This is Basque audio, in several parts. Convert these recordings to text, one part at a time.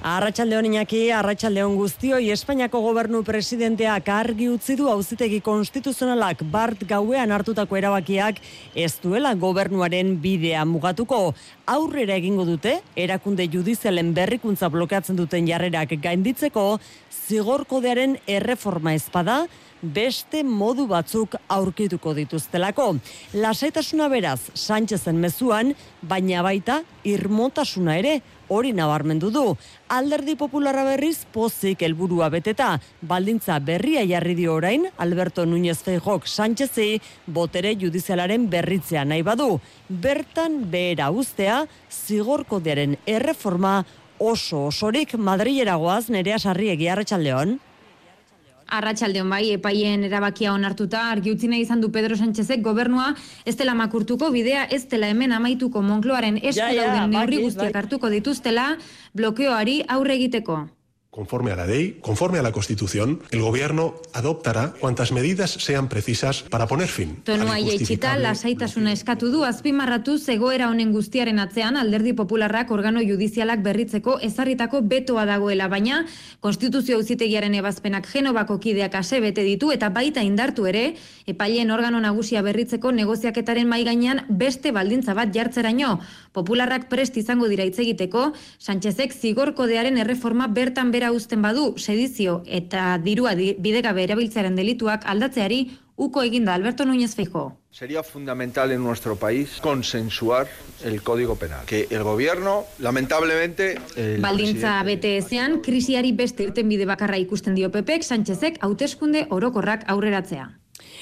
Arratxaldeon inaki, arratxaldeon guztioi, Espainiako gobernu presidenteak argi utzi du auzitegi konstituzionalak bart gauean hartutako erabakiak ez duela gobernuaren bidea mugatuko. Aurrera egingo dute, erakunde judizialen berrikuntza blokeatzen duten jarrerak gainditzeko, zigorkodearen erreforma ezpada, beste modu batzuk aurkituko dituztelako. Lasaitasuna beraz, Sánchezen mezuan, baina baita irmotasuna ere, hori nabarmendu du. Alderdi popularra berriz pozik helburua beteta, baldintza berria jarri dio orain, Alberto Núñez Feijok Sánchezi, botere judizialaren berritzea nahi badu. Bertan behera ustea, zigorkodearen erreforma oso osorik Madrileragoaz nerea sarri egiarretxaldeon. Arratxaldeon bai, epaien erabakia onartuta, argi utzi nahi izan du Pedro Sánchezek gobernua, ez dela makurtuko bidea, ez dela hemen amaituko Monkloaren esku ja, ja, dauden neurri guztiak hartuko dituztela, blokeoari aurre egiteko. Conforme a la ley, conforme a la Constitución, el Gobierno adoptará cuantas medidas sean precisas para poner fin. Tonua jaitsita, lasaitasuna eskatu du, azpimarratu zegoera honen guztiaren atzean, alderdi popularrak organo judizialak berritzeko ezarritako betoa dagoela, baina Konstituzio auzitegiaren ebazpenak genovako kideak ase bete ditu eta baita indartu ere, epaileen organo nagusia berritzeko negoziaketaren mai gainean beste baldintza bat jartzeraino. Popularrak prest izango dira hitz egiteko, Sánchezek zigorkodearen erreforma bertan bera uzten badu sedizio eta dirua bidegabe erabiltzaren delituak aldatzeari uko eginda Alberto Núñez Feijo. Sería fundamental en nuestro país consensuar el Código Penal. Que el gobierno, lamentablemente... El Baldintza BTS-ean, krisiari beste irten bide bakarra ikusten dio Pepek, Sánchezek hauteskunde orokorrak aurreratzea.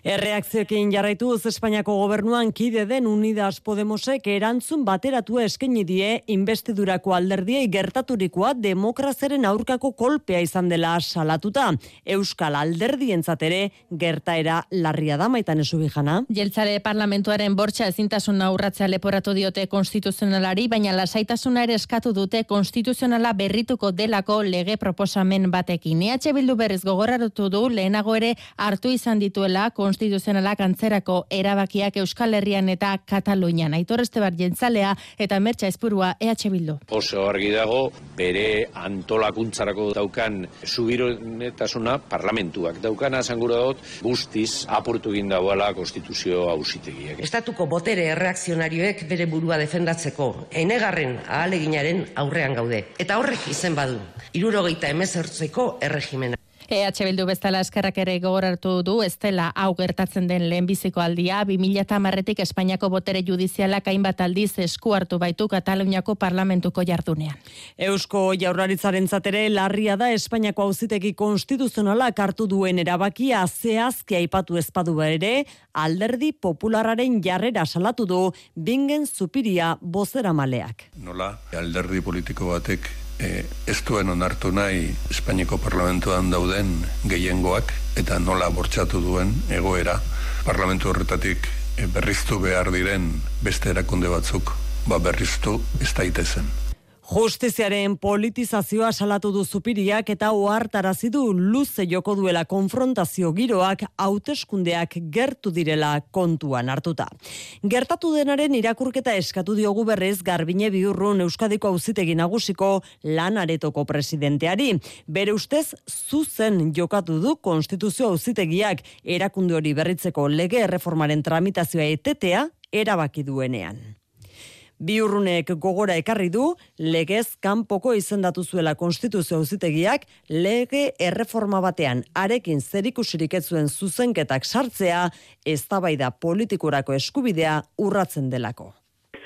Erreakzioekin jarraituz Espainiako gobernuan kide den Unidas Podemosek erantzun bateratu eskaini die investidurako alderdiei gertaturikoa demokrazeren aurkako kolpea izan dela salatuta. Euskal alderdientzat ere gertaera larria da maitan esu bijana. Jeltzare parlamentuaren bortxa ezintasun aurratzea leporatu diote konstituzionalari, baina lasaitasuna ere eskatu dute konstituzionala berrituko delako lege proposamen batekin. EH Bildu berriz gogorratu du lehenago ere hartu izan dituela konstituzionalak antzerako erabakiak Euskal Herrian eta Katalunian. Aitor Estebar jentzalea eta mertxa espurua EH Bildu. Oso argi dago bere antolakuntzarako daukan subironetasuna parlamentuak. Daukana zangura dut guztiz apurtu egin dagoela konstituzio hausitegiak. Estatuko botere erreakzionarioek bere burua defendatzeko enegarren ahaleginaren aurrean gaude. Eta horrek izen badu, irurogeita emezertzeko erregimena. EH Bildu bezala eskerrak ere gogoratu du ez dela hau gertatzen den lehenbiziko aldia 2010etik Espainiako botere judizialak hainbat aldiz esku hartu baitu Kataluniako parlamentuko jardunean. Eusko Jaurlaritzaren zatere larria da Espainiako auzitegi konstituzionala hartu duen erabakia zehazki aipatu ezpadu ere alderdi populararen jarrera salatu du bingen zupiria bozera maleak. Nola, alderdi politiko batek e, ez duen onartu nahi Espainiko parlamentuan dauden gehiengoak eta nola bortxatu duen egoera parlamentu horretatik e, berriztu behar diren beste erakunde batzuk ba berriztu ez daitezen. Justiziaren politizazioa salatu du zupiriak eta ohartarazi du luze joko duela konfrontazio giroak hauteskundeak gertu direla kontuan hartuta. Gertatu denaren irakurketa eskatu diogu berrez Garbine Biurrun Euskadiko Auzitegi Nagusiko lan aretoko presidenteari. Bere ustez zuzen jokatu du Konstituzio Auzitegiak erakunde hori berritzeko lege erreformaren tramitazioa etetea erabaki duenean. Biurrunek gogora ekarri du, legez kanpoko izendatu zuela konstituzio auzitegiak lege erreforma batean arekin zerikusirik ez zuen zuzenketak sartzea eztabaida politikurako eskubidea urratzen delako.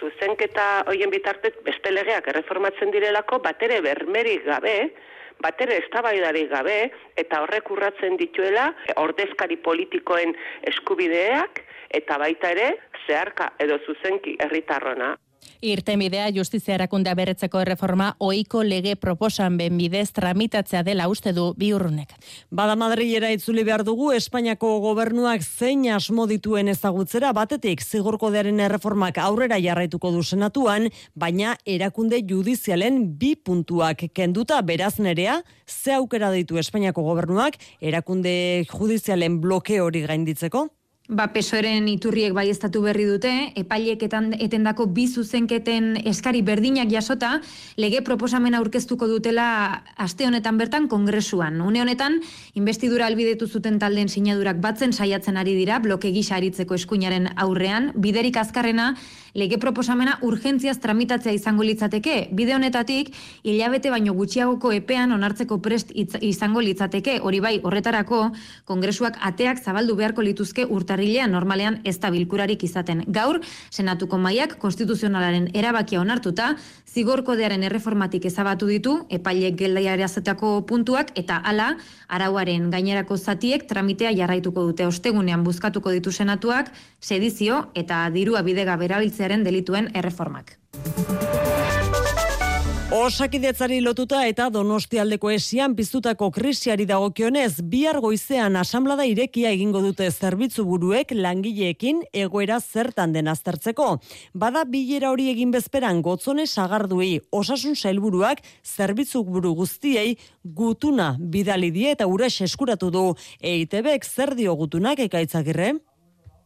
Zuzenketa hoien bitartez beste legeak erreformatzen direlako batere bermerik gabe, batere eztabaidari gabe eta horrek urratzen dituela ordezkari politikoen eskubideak eta baita ere zeharka edo zuzenki herritarrona. Irtenbidea justizia erakundea berretzeko erreforma ohiko lege proposan ben bidez tramitatzea dela uste du biurrunek. Bada Madrilera itzuli behar dugu Espainiako gobernuak zein asmo dituen ezagutzera batetik zigorkodearen erreformak aurrera jarraituko du senatuan, baina erakunde judizialen bi puntuak kenduta beraz nerea, ze aukera ditu Espainiako gobernuak erakunde judizialen bloke hori gainditzeko? Ba, pesoeren iturriek bai estatu berri dute, epailek etendako bi zuzenketen eskari berdinak jasota, lege proposamena aurkeztuko dutela aste honetan bertan kongresuan. Une honetan, investidura albidetu zuten talden sinadurak batzen saiatzen ari dira, bloke gisa aritzeko eskuinaren aurrean, biderik azkarrena, lege proposamena urgentziaz tramitatzea izango litzateke. Bide honetatik, hilabete baino gutxiagoko epean onartzeko prest izango litzateke. Hori bai, horretarako, kongresuak ateak zabaldu beharko lituzke urtarrilean normalean ez da bilkurarik izaten. Gaur, senatuko maiak konstituzionalaren erabakia onartuta, zigorkodearen erreformatik ezabatu ditu, epailek geldaiareazetako puntuak, eta hala, arauaren gainerako zatiek tramitea jarraituko dute ostegunean buzkatuko ditu senatuak, sedizio eta dirua bidega berabiltzea korrupzioaren delituen erreformak. Osakidetzari lotuta eta donostialdeko esian piztutako krisiari dagokionez, bihar goizean asamblada irekia egingo dute zerbitzu buruek langileekin egoera zertan den aztertzeko. Bada bilera hori egin bezperan gotzone sagardui osasun sailburuak zerbitzu buru guztiei gutuna bidali die eta ures eskuratu du. EITBek zer dio gutunak ekaitzagirre?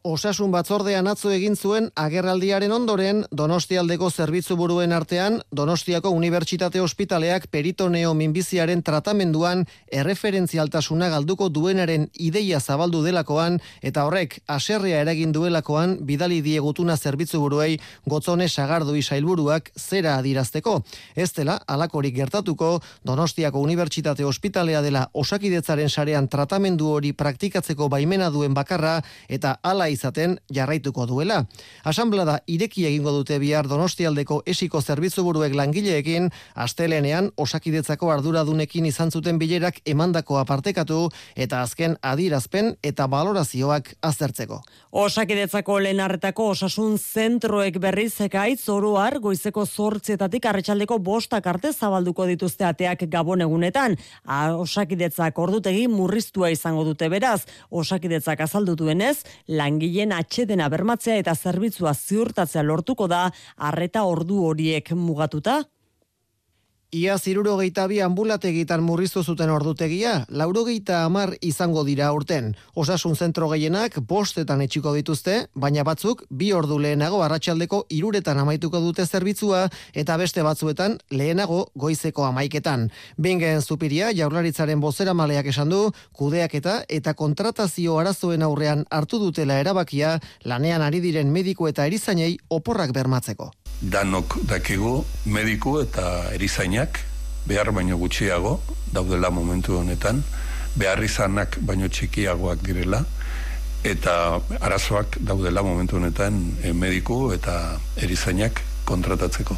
Osasun batzordean atzo egin zuen agerraldiaren ondoren Donostialdeko zerbitzu buruen artean Donostiako Unibertsitate Ospitaleak peritoneo minbiziaren tratamenduan erreferentzialtasuna galduko duenaren ideia zabaldu delakoan eta horrek aserrea eragin duelakoan bidali diegutuna zerbitzu buruei gotzone sagardu isailburuak zera adirazteko. Ez dela, alakorik gertatuko Donostiako Unibertsitate Ospitalea dela osakidetzaren sarean tratamendu hori praktikatzeko baimena duen bakarra eta izaten jarraituko duela. Asamblada ireki egingo dute bihar Donostialdeko esiko zerbitzu buruek langileekin, astelenean osakidetzako arduradunekin izan zuten bilerak emandako apartekatu eta azken adirazpen eta balorazioak aztertzeko. Osakidetzako lehenarretako osasun zentroek berriz ekaitz oroar goizeko zortzietatik arretxaldeko bostak arte zabalduko dituzte ateak gabon egunetan. A, osakidetzak ordutegi murriztua izango dute beraz. Osakidetzak azaldutuenez, lang langileen atxedena bermatzea eta zerbitzua ziurtatzea lortuko da arreta ordu horiek mugatuta Ia ziruro bi ambulategitan murriztu zuten ordutegia, lauro geita amar izango dira urten. Osasun zentro gehienak bostetan etxiko dituzte, baina batzuk bi ordu lehenago arratsaldeko iruretan amaituko dute zerbitzua eta beste batzuetan lehenago goizeko amaiketan. Bingen zupiria, jaurlaritzaren bozera maleak esan du, kudeak eta eta kontratazio arazoen aurrean hartu dutela erabakia lanean ari diren mediku eta erizainei oporrak bermatzeko danok dakigu mediku eta erizainak behar baino gutxiago daudela momentu honetan behar izanak baino txikiagoak direla eta arazoak daudela momentu honetan eh, mediku eta erizainak kontratatzeko.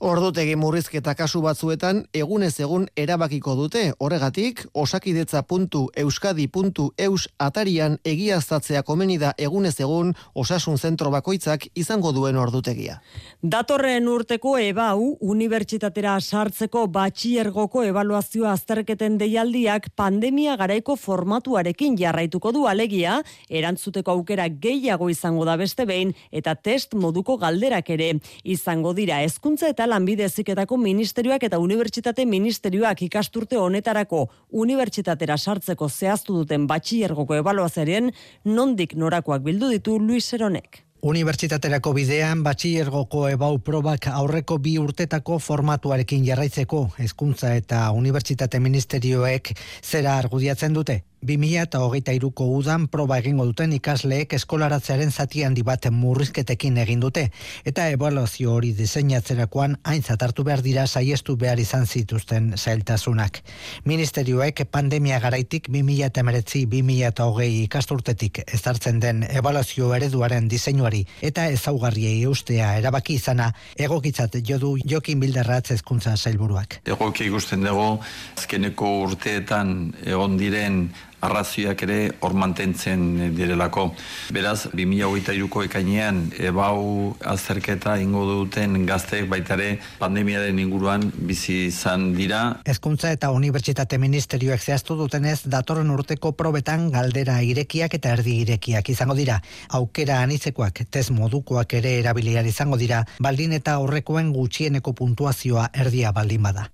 Ordutegi murrizketa kasu batzuetan egunez egun erabakiko dute. Horregatik, osakidetza.euskadi.eus atarian egiaztatzea komeni da egunez egun osasun zentro bakoitzak izango duen ordutegia. Datorren urteko ebau, unibertsitatera sartzeko batxiergoko evaluazioa azterketen deialdiak pandemia garaiko formatuarekin jarraituko du alegia, erantzuteko aukera gehiago izango da beste behin, eta test moduko galderak ere izango dira hezkuntza eta lanbide eziketako ministerioak eta unibertsitate ministerioak ikasturte honetarako unibertsitatera sartzeko zehaztu duten batxiergoko ebaluazerien nondik norakoak bildu ditu Luis Eronek. Unibertsitaterako bidean batxiergoko ebau probak aurreko bi urtetako formatuarekin jarraitzeko hezkuntza eta unibertsitate ministerioek zera argudiatzen dute. 2000 eta hogeita iruko udan proba egingo duten ikasleek eskolaratzearen zati handi bat murrizketekin egin dute, eta evaluazio hori diseinatzerakoan hain zatartu behar dira saiestu behar izan zituzten zailtasunak. Ministerioek pandemia garaitik 2000 eta meretzi 2000 eta hogei ikasturtetik ezartzen den evaluazio ereduaren diseinuari eta ezaugarriei eustea erabaki izana egokitzat jodu jokin bilderratz ezkuntza zailburuak. Egoki ikusten dugu, azkeneko urteetan egon diren arrazioak ere hor mantentzen direlako. Beraz, 2008ko ekainean, ebau azerketa ingo duten gazteek baitare pandemiaren inguruan bizi izan dira. Ezkuntza eta Unibertsitate Ministerioek zehaztu dutenez, datorren urteko probetan galdera irekiak eta erdi irekiak izango dira. Aukera anitzekoak, tez modukoak ere erabiliar izango dira, baldin eta horrekoen gutxieneko puntuazioa erdia baldin bada.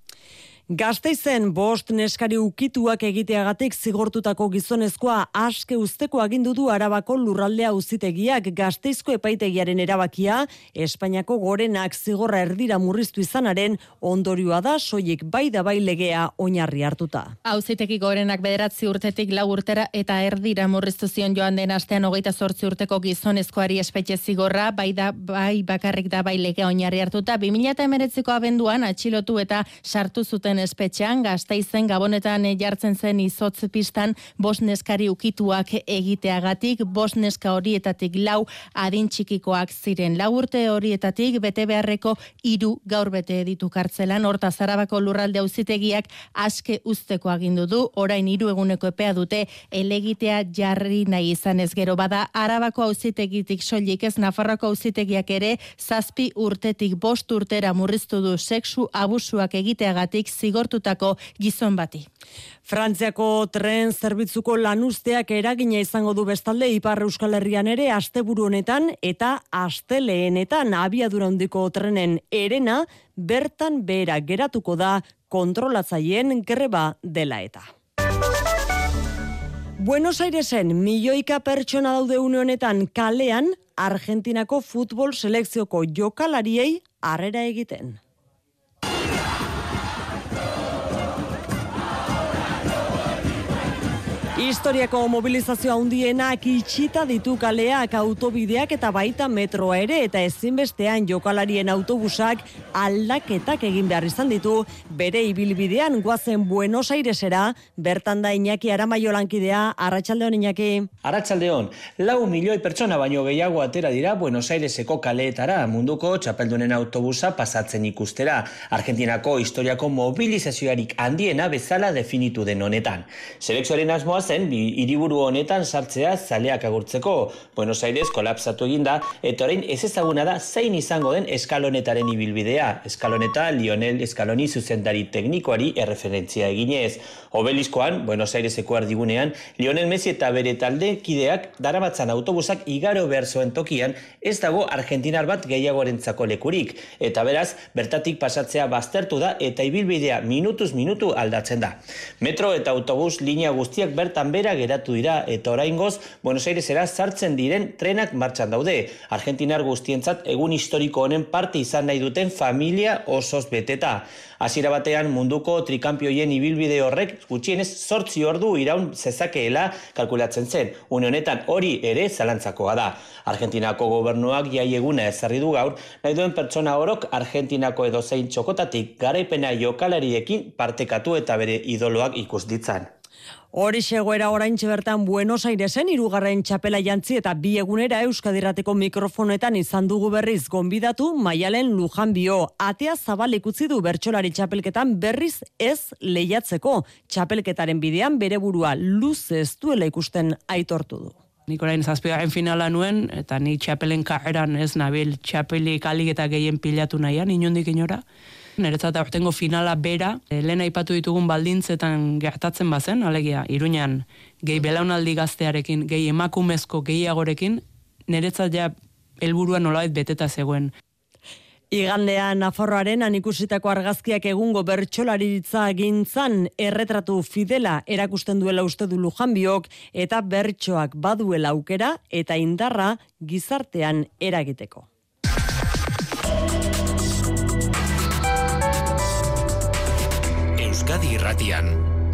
Gazteizen bost neskari ukituak egiteagatik zigortutako gizonezkoa aske usteko agindu du Arabako lurraldea uzitegiak Gazteizko epaitegiaren erabakia Espainiako gorenak zigorra erdira murriztu izanaren ondorioa da soilik bai da bai legea oinarri hartuta. Auzitegi gorenak bederatzi urtetik lau urtera eta erdira murriztu zion joan den astean hogeita zortzi urteko gizonezkoari espetxe zigorra bai da bai bakarrik da bai legea oinarri hartuta 2008ko abenduan atxilotu eta sartu zuten zuten espetxean, gaztaizen gabonetan jartzen zen izotz pistan bos neskari ukituak egiteagatik, bos neska horietatik lau adin txikikoak ziren. Lau urte horietatik bete beharreko hiru gaur bete ditu kartzelan, horta zarabako lurralde auzitegiak aske usteko agindu du, orain hiru eguneko epea dute elegitea jarri nahi izan ez gero. Bada, arabako auzitegitik soilik ez Nafarroko auzitegiak ere zazpi urtetik bost urtera murriztu du sexu abusuak egiteagatik zigortutako gizon bati. Frantziako tren zerbitzuko lanusteak eragina izango du bestalde Ipar Euskal Herrian ere asteburu honetan eta asteleenetan abiadura handiko trenen erena bertan behera geratuko da kontrolatzaileen greba dela eta. Buenos Airesen milioika pertsona daude une honetan kalean Argentinako futbol selekzioko jokalariei harrera egiten. Historiako mobilizazio handienak itxita ditu kaleak autobideak eta baita metroa ere eta ezinbestean jokalarien autobusak aldaketak egin behar izan ditu. Bere ibilbidean guazen Buenos Airesera bertan da Iñaki Aramaio lankidea. Arratsaldeon Iñaki. Arratsaldeon lau milioi pertsona baino gehiago atera dira Buenos Aireseko kaleetara. Munduko txapeldunen autobusa pasatzen ikustera. Argentinako historiako mobilizazioarik handiena bezala definitu den honetan. Selekzioaren asmoa zen bi hiriburu honetan sartzea zaleak agurtzeko. Buenos Aires kolapsatu eginda eta orain ez ezaguna da zein izango den eskalonetaren ibilbidea. Eskaloneta Lionel Eskaloni zuzendari teknikoari erreferentzia eginez. Obeliskoan, Buenos Aireseko ardigunean, Lionel Messi eta bere talde kideak daramatzan autobusak igaro behar zuen tokian, ez dago argentinar bat gehiagoarentzako lekurik. Eta beraz, bertatik pasatzea baztertu da eta ibilbidea minutuz minutu aldatzen da. Metro eta autobus linea guztiak bert bertan bera geratu dira eta oraingoz Buenos Airesera sartzen diren trenak martxan daude. Argentinar guztientzat egun historiko honen parte izan nahi duten familia osoz beteta. Hasiera batean munduko trikampioien ibilbide horrek gutxienez 8 ordu iraun zezakeela kalkulatzen zen. Une honetan hori ere zalantzakoa da. Argentinako gobernuak jai eguna ezarri du gaur, nahi duen pertsona orok Argentinako edozein txokotatik garaipena jokalariekin partekatu eta bere idoloak ikus ditzan. Hori xegoera orain bertan Buenos Airesen irugarren txapela jantzi eta bi egunera Euskadirateko mikrofonetan izan dugu berriz gonbidatu Maialen Lujan bio. Atea zabal ikutzi du bertsolari txapelketan berriz ez lehiatzeko. Txapelketaren bidean bere burua luz ez duela ikusten aitortu du. Nik orain zazpigaren finala nuen, eta ni txapelen karreran ez nabil txapelik alik eta gehien pilatu nahian, inondik inora. Neretzat aurtengo finala bera, e, lehen aipatu ditugun baldintzetan gertatzen bazen, alegia, iruñan, gehi belaunaldi gaztearekin, gehi emakumezko gehiagorekin, niretzat ja helburua nolait beteta zegoen. Igandean Nafarroaren anikusitako argazkiak egungo bertsolariritza gintzan erretratu fidela erakusten duela uste du Lujanbiok eta bertsoak baduela aukera eta indarra gizartean eragiteko. Euskadi Irratian,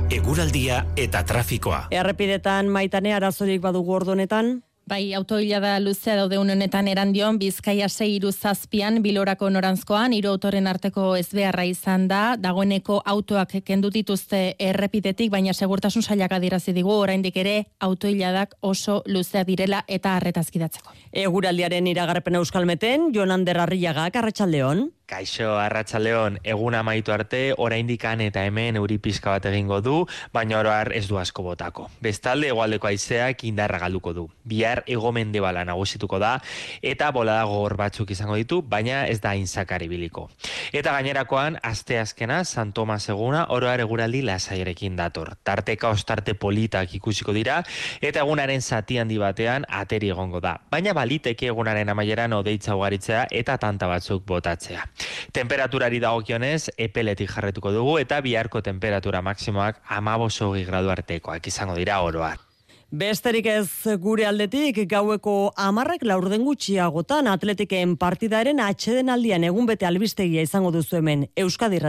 eguraldia eta trafikoa. Errepidetan maitane arazorik badugu ordonetan? Bai, autoila da luzea daude honetan erandion, bizkaia iru zazpian, bilorako norantzkoan, hiru autoren arteko ezbeharra izan da, dagoeneko autoak kendutituzte errepidetik, baina segurtasun sailak adirazi digu, oraindik ere autoiladak oso luzea direla eta harretazkidatzeko. Eguraldiaren iragarpen euskalmeten, Jonander Arriagak, Arratxaldeon. Kaixo Arratsaldeon egun amaitu arte oraindik eta hemen euri pizka bat egingo du, baina oro ez du asko botako. Bestalde hegoaldeko haizeak indarra galduko du. Bihar ipar egomendebala nagusituko da, eta bolada gogor batzuk izango ditu, baina ez da inzakari biliko. Eta gainerakoan, aste azkena, San Tomas eguna, oroar eguraldi lasairekin dator. Tarteka ostarte politak ikusiko dira, eta egunaren zati handi batean ateri egongo da. Baina baliteke egunaren amaieran odeitza ugaritzea eta tanta batzuk botatzea. Temperaturari dagokionez, epeletik jarretuko dugu eta biharko temperatura maksimoak amaboso gradu artekoak izango dira oroar. Besterik ez gure aldetik gaueko amarrak laurden gutxiagotan atletiken partidaren atxeden aldian egun bete albistegia izango duzu hemen Euskadi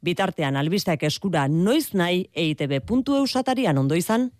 bitartean albisteak eskura noiz nahi eitb.eusatarian ondo izan.